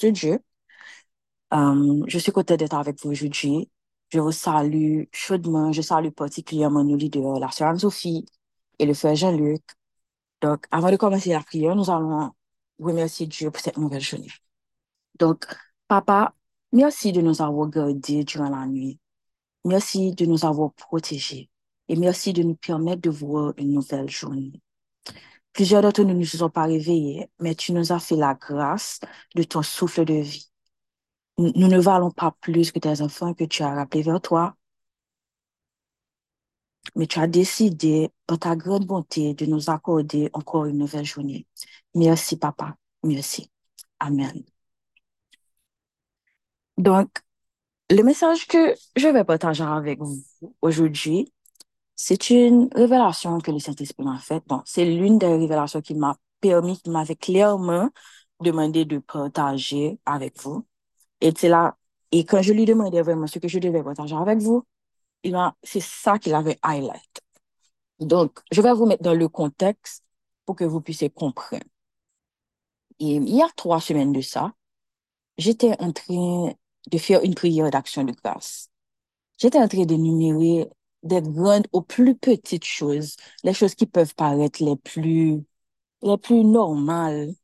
de Dieu. Euh, je suis content d'être avec vous aujourd'hui. Je vous salue chaudement. Je salue particulièrement nos leaders, la sœur Anne-Sophie et le frère Jean-Luc. Donc, avant de commencer la prière, nous allons remercier Dieu pour cette nouvelle journée. Donc, papa, merci de nous avoir gardés durant la nuit. Merci de nous avoir protégés. Et merci de nous permettre de voir une nouvelle journée. Plusieurs d'entre nous ne nous sont pas réveillés, mais tu nous as fait la grâce de ton souffle de vie. Nous ne valons pas plus que tes enfants que tu as rappelés vers toi, mais tu as décidé, par ta grande bonté, de nous accorder encore une nouvelle journée. Merci, papa. Merci. Amen. Donc, le message que je vais partager avec vous aujourd'hui, c'est une révélation que le Saint-Esprit m'a faite. Bon, c'est l'une des révélations qui m'a permis, qui m'avait clairement demandé de partager avec vous. Et c'est là, et quand je lui demandais vraiment ce que je devais partager avec vous, il c'est ça qu'il avait highlight. Donc, je vais vous mettre dans le contexte pour que vous puissiez comprendre. Il y a trois semaines de ça, j'étais en train de faire une prière d'action de grâce. J'étais en train d'énumérer des grandes aux plus petites choses, les choses qui peuvent paraître les plus, les plus normales.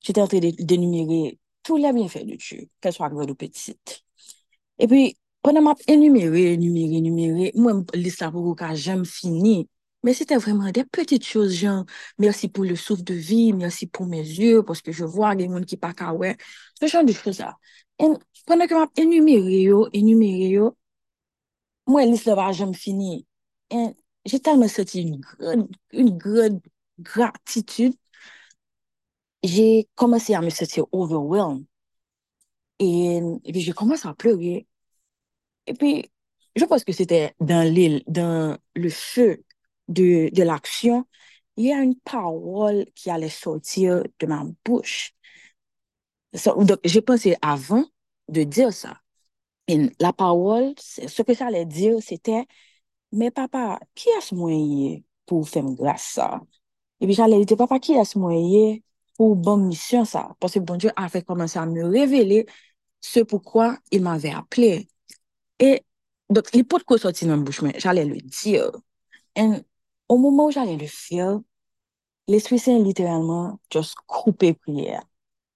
J'étais en train d'énumérer tous les bienfaits de Dieu, qu'elles soient grandes ou petites. Et puis, pendant m'a énuméré, énuméré, énuméré, moi, l'histoire pour quand j'aime fini, mais c'était vraiment des petites choses, genre, merci pour le souffle de vie, merci pour mes yeux, parce que je vois des gens qui pas ah ouais, ce genre de choses-là. Et Pendant que m'a énuméré, énuméré, moi, l'histoire va jamais fini. J'ai tellement senti une grande, une grande gratitude. J'ai commencé à me sentir overwhelmed. Et, puis, j'ai commencé à pleurer. Et puis, je pense que c'était dans l'île, dans le feu de l'action, il y a une parole qui allait sortir de ma bouche. donc, j'ai pensé avant de dire ça. Et la parole, ce que j'allais dire, c'était, mais papa, qui est-ce moyen pour faire grâce ça? Et puis j'allais dire, papa, qui est-ce moyen pour bonne mission ça? Parce que bon Dieu avait commencé à me révéler ce pourquoi il m'avait appelé. Et donc, l'hypothèse qui est sortie dans bouche, j'allais le dire. Et au moment où j'allais le faire, l'Esprit Saint littéralement juste coupé prière.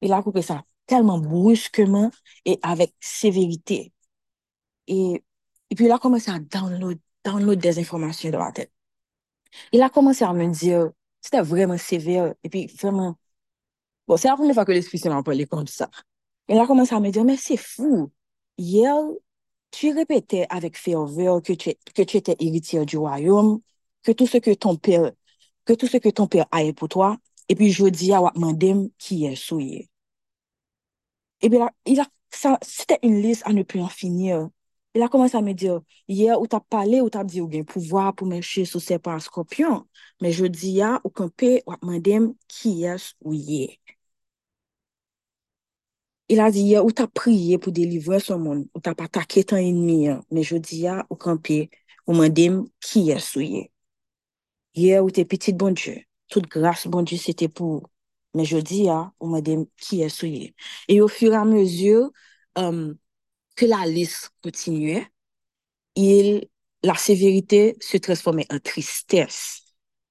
Il a coupé ça tellement brusquement et avec sévérité. Et, et puis, il a commencé à download, download des informations dans la tête. Il a commencé à me dire, c'était vraiment sévère. Et puis, vraiment, bon, c'est la première fois que l'Esprit Saint m'a parlé comme ça. Il a commencé à me dire, mais c'est fou. Hier, tu répétais avec ferveur que tu, que tu étais héritier du royaume, que tout ce que ton père, que tout ce que ton père a pour toi, et puis je dis à Wakmandem qui est souillé. Et bien il a, ça, c'était une liste à ne plus en finir. E la komanse a me dir, ye ou tap pale ou tap di ou gen pouvoi pou menche sou sepan skopyon, men je di ya ou kanpe wap mandem ki yes ou ye. Il a di ya ou tap priye pou delivre son moun, ou tap atake tan enmi, men je di ya ou kanpe ou mandem ki yes ou ye. Ye ou te petit bon Diyo, tout grase bon Diyo se te pou ou. Men je di ya, ou mwen dem ki esouye. E yo fira mezyo, um, que la liste continuait, il, la sévérité se transformait en tristesse.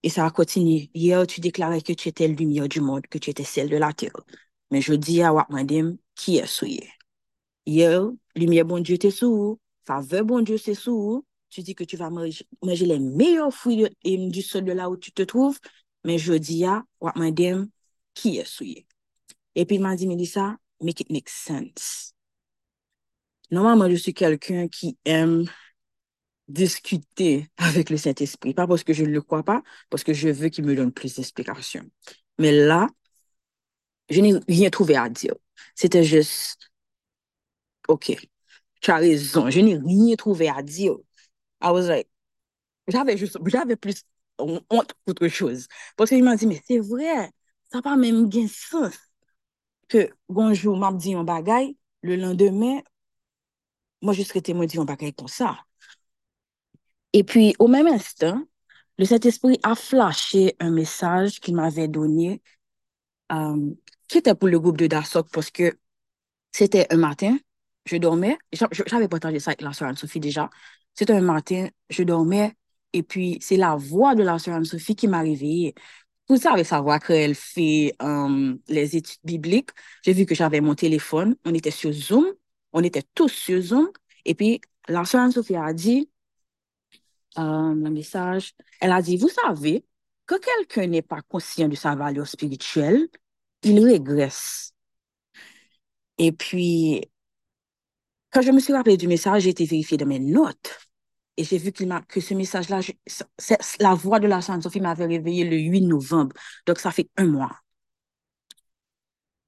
Et ça a continué. Hier, tu déclarais que tu étais la lumière du monde, que tu étais celle de la terre. Mais je dis à Wakmandem, qui est souillé? Hier, lumière bon Dieu, t'es sous. Faveur bon Dieu, c'est sous. Tu dis que tu vas manger, manger les meilleurs fruits de, du sol de là où tu te trouves. Mais je dis à Wakmandem, qui est souillé? Et puis il m'a dit, mais dit ça, make it make sense. normalman je suis quelqu'un qui aime discuter avec le Saint-Esprit. Pas parce que je ne le crois pas, parce que je veux qu'il me donne plus d'explications. Mais là, je n'ai rien trouvé à dire. C'était juste, OK, tu as raison, je n'ai rien trouvé à dire. I was like, j'avais juste, j'avais plus honte qu'autre chose. Parce que je me dis, mais c'est vrai, ça n'a pas même gain sens. Que bonjour, m'a dit un bagay, le lendemain, moi, je serais témoin d'un paquet comme ça. Et puis, au même instant, le Saint-Esprit a flashé un message qu'il m'avait donné, euh, qui était pour le groupe de Darsoc, parce que C'était un matin, je dormais, j'avais partagé ça avec la sœur Anne-Sophie déjà. C'était un matin, je dormais, et puis c'est la voix de la sœur Anne-Sophie qui m'a réveillée. Vous savez savoir qu'elle fait euh, les études bibliques. J'ai vu que j'avais mon téléphone, on était sur Zoom, on était tous sur Zoom, et puis la Anne-Sophie a dit, euh, le message, elle a dit, vous savez, que quelqu'un n'est pas conscient de sa valeur spirituelle, il régresse. Et puis, quand je me suis rappelé du message, j'ai été vérifier dans mes notes. Et j'ai vu m'a, que ce message-là, la voix de la Sainte Sophie m'avait réveillé le 8 novembre. Donc, ça fait un mois.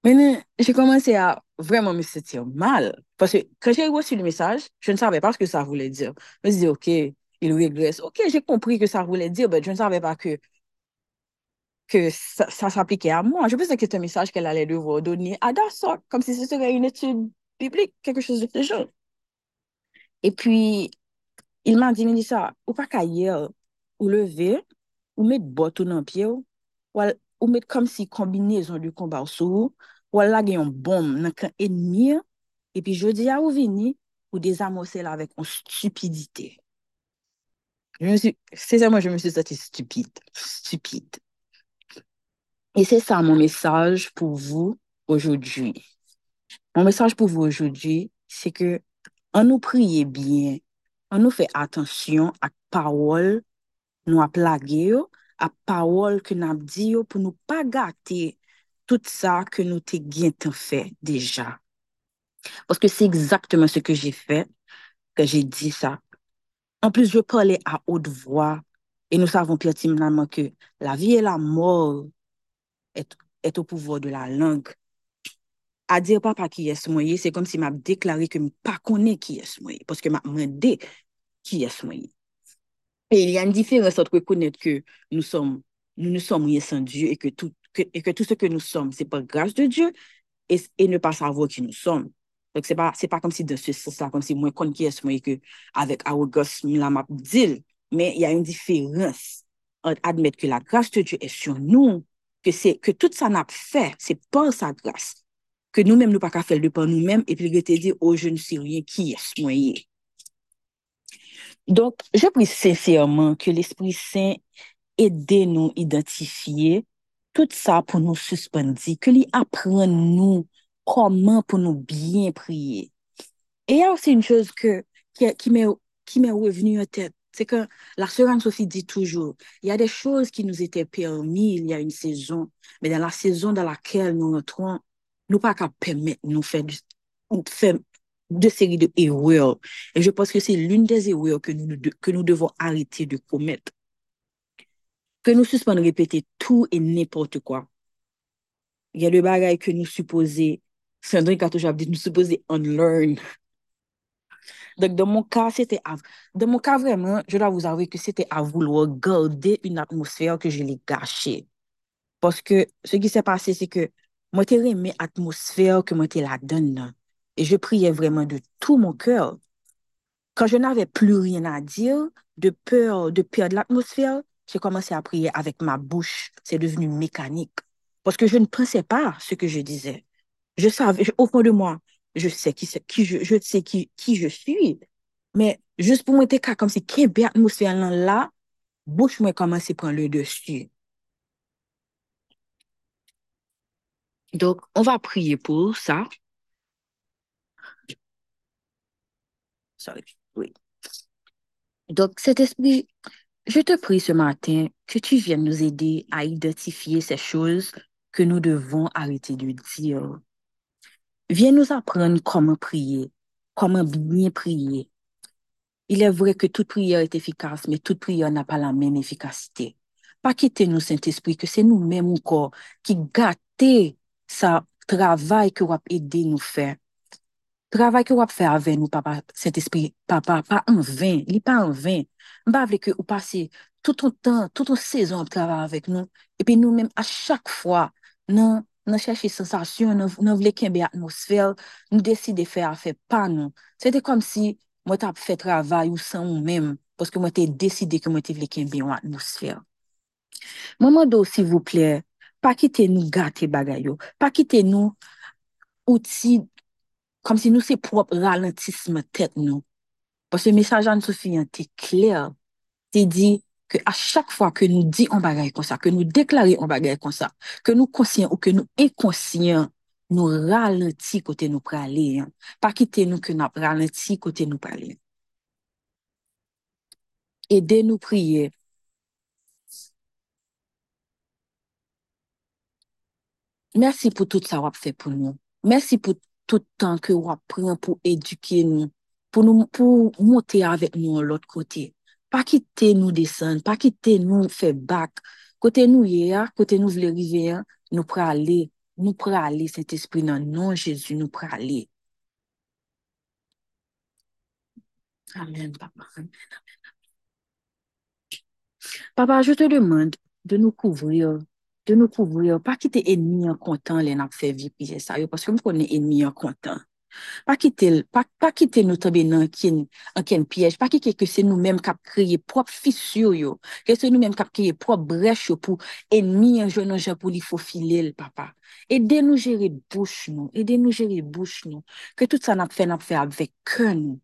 Maintenant, j'ai commencé à vraiment me sentir mal. Parce que quand j'ai reçu le message, je ne savais pas ce que ça voulait dire. Je me suis dit, OK, il régresse. OK, j'ai compris que ça voulait dire, mais je ne savais pas que, que ça, ça s'appliquait à moi. Je pensais que c'était un message qu'elle allait devoir donner à Dassault, comme si ce serait une étude biblique, quelque chose de ce genre. Et puis, il m'a dit, Mélissa, ou pas qu'ailleurs, ou lever, ou mettre botte dans le pied, ou, ou mettre comme si combinaison du combat sous, ou, ou là, il y a un bombe dans un ennemi, epi jodi a ou vini, ou dezamose la vek an stupidite. Se sa mwen, je me suis senti stupide. Stupide. Et c'est ça mon message pour vous aujourd'hui. Mon message pour vous aujourd'hui, c'est que an nou priye bien, an nou fe atensyon ak pawol nou ap lage yo, ak pawol ke nou ap di yo pou nou pa gate tout sa ke nou te gen te fe deja. Parce que c'est exactement ce que j'ai fait, que j'ai dit ça. En plus, je parlais à haute voix et nous savons pertinemment que la vie et la mort est, est au pouvoir de la langue. À dire papa qui est moyen, c'est comme si m'a déclaré que je pas connais qui est moyen, parce que m'a demandé qui est moyen. Et il y a une différence entre reconnaître que nous sommes, nous ne sommes rien sans Dieu et que tout, et que tout ce que nous sommes, c'est par grâce de Dieu et, et ne pas savoir qui nous sommes. Dok se pa, se pa kom si de se sa, kom si mwen kon ki es mwen ke avèk a ou gos mi la map dil, men y a yon diferans an admèt ke la grase de Diyo es sur nou, ke, se, ke tout sa nap fè, se pan sa grase, ke nou mèm nou pa ka fèl de pan nou mèm, epi lè te di, oh, je ne si rien ki es mwen ye. Donk, je prie sensèrman ke l'Esprit Saint edè nou identifiye tout sa pou nou suspendi, ke li apren nou comment pour nous bien prier. Et il y a aussi une chose que, qui, qui m'est revenue en tête, c'est que la sœur Anne-Sophie dit toujours, il y a des choses qui nous étaient permis il y a une saison, mais dans la saison dans laquelle nous entrons, nous pas qu'à permettre nous faire, du, faire de séries de erreurs. Et je pense que c'est l'une des erreurs que nous, que nous devons arrêter de commettre. Que nous suspendons répéter tout et n'importe quoi. Il y a des bagailles que nous supposons, Sandrine a toujours dit, nous supposons unlearn. Donc, dans mon cas, c'était à, dans mon cas, vraiment, je dois vous avouer que c'était à vouloir garder une atmosphère que je l'ai gâchée. Parce que ce qui s'est passé, c'est que moi, j'ai aimé l'atmosphère que moi, la donne. Et je priais vraiment de tout mon cœur. Quand je n'avais plus rien à dire, de peur de perdre l'atmosphère, j'ai commencé à prier avec ma bouche. C'est devenu mécanique. Parce que je ne pensais pas ce que je disais. Je savais, au fond de moi, je sais qui, je, suis. Mais juste pour moi, c'était comme si y atmosphère là, bouche moi commencé à prendre le dessus. Donc, on va prier pour ça. Sorry. Oui. Donc, cet esprit, je te prie ce matin que tu viennes nous aider à identifier ces choses que nous devons arrêter de dire. Vien nous apprendre comment prier, comment bien prier. Il est vrai que toute prière est efficace, mais toute prière n'a pas la même efficacité. Pas quitter nous, Saint-Esprit, que c'est nous-mêmes encore qui gâtons sa travail que vous aidé nous faire. Travail que vous fait avec nous, papa, Saint-Esprit, papa, pas en vain, il pas en vain. vle que vous passez tout ton temps, toute ton saison à travailler avec nous, et puis nous-mêmes, à chaque fois, non, nan chèche sensasyon, nan, nan vle kenbe atmosfèl, nou deside fè a fè pa nou. Se te kom si mwen tap fè travay ou san ou mèm, poske mwen te deside ke mwen te vle kenbe yon atmosfèl. Mwen mwen do, si vouple, pa kite nou gate bagay yo, pa kite nou outi, kom si nou se prop ralentisme tèt nou. Poske mesajan sou fiyan te kler, te di, ke a chak fwa ke nou di an bagay kon sa, ke nou deklari an bagay kon sa, ke nou konsyen ou ke nou ekonsyen, nou ralenti kote nou prale. Pa kite nou ke nou ralenti kote nou prale. E de nou priye, mersi pou tout sa wap fe pou nou. Mersi pou tout tan ke wap pren pou eduke nou, pou mwote avèk nou an lot kote. Pa kite nou desen, pa kite nou fe bak. Kote nou ye ya, kote nou vle rive ya, nou prale, nou prale, set espri nan non Jezu, nou prale. Amen, papa. Papa, je te demande de nou kouvrir, de nou kouvrir, pa ki te enmi an kontan lè nan fe vi piye sa yo, paske m konen enmi an kontan. Pa kite, pa, pa kite nou tabe nan ken, ken piyej, pa kite ke se nou menm kap kreye prop fisyo yo, ke se nou menm kap kreye prop brech yo pou enmi yon joun anjan pou li fofile l papa. de nou jere bouch nou, e de nou jere bouch nou, ke tout sa nap fe nap fe ap ke nou.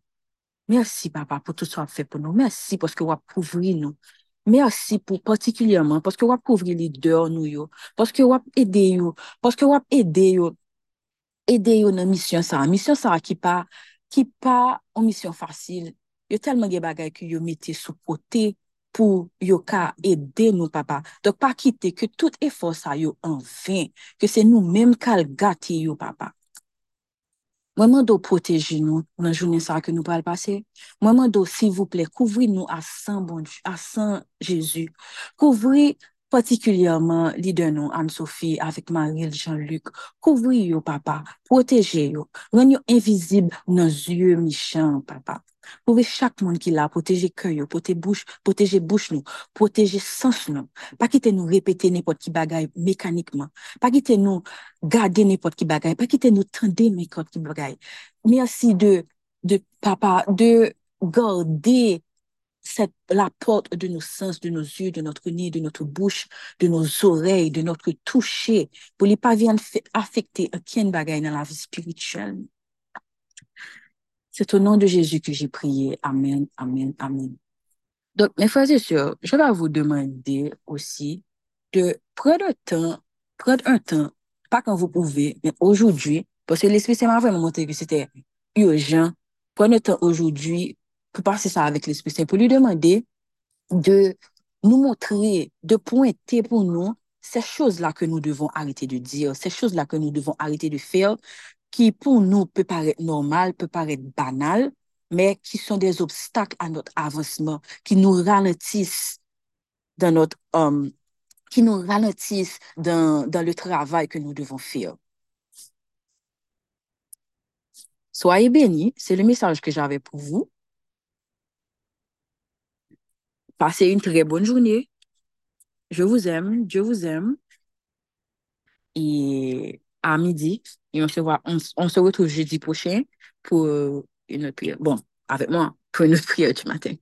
Mersi papa pou tout sa ap fe pou nou, mersi poske wap kouvri nou. Mersi pou partikulyaman, poske wap kouvri li dèr nou yo, poske wap ede yo, poske wap ede yo, ede yo nan misyon sa. Misyon sa ki pa, ki pa an misyon fasil. Yo telman gen bagay ki yo mette sou kote pou yo ka ede nou papa. Dok pa kite ke tout efor sa yo an ven, ke se nou menm kal gati yo papa. Mwenman do proteji nou nan jounen sa ke nou pal pase. Mwenman do, si vouple, kouvri nou asan bon, asan Jezu. Kouvri Patikulyaman li den nou Anne-Sophie avik Maril Jean-Luc, kouvri yo papa, proteje yo, ren yo invizib nan zye michan papa. Pouve chak moun ki la, poteje kè yo, poteje bouch, poteje bouch nou, poteje sens nou. Pa kite nou repete nepot ki bagay mekanikman. Pa kite nou gade nepot ki bagay. Pa kite nou tende nepot ki bagay. Mersi de, de papa, de gade la porte de nou sens, de nou zye, de notre ni, de notre bouch, de nou zorey, de notre touche, pou li pa vyan afekte akyen bagay nan la vi spirituel. C'est au nom de Jésus que j'ai prié. Amen, amen, amen. Donc, mes frères et sœurs, je vais vous demander aussi de prendre un temps, prendre un temps, pas quand vous pouvez, mais aujourd'hui, parce que l'Esprit m'a vraiment montré que c'était urgent, prendre un temps aujourd'hui pour passer ça avec l'Esprit Saint, pour lui demander de nous montrer, de pointer pour nous ces choses-là que nous devons arrêter de dire, ces choses-là que nous devons arrêter de faire, ki pou nou pe paret normal, pe paret banal, me ki son des obstak a not avansman, ki nou ralentis dan not, ki nou ralentis dan le travay ke nou devon fir. Soye beni, se le mesaj ke jave pou vou. Pase yon tre bon jouni. Je vous aime, je vous aime. Et a midi, Et on se voit, on, on se retrouve jeudi prochain pour une autre prière. Bon, avec moi, pour une autre prière du matin.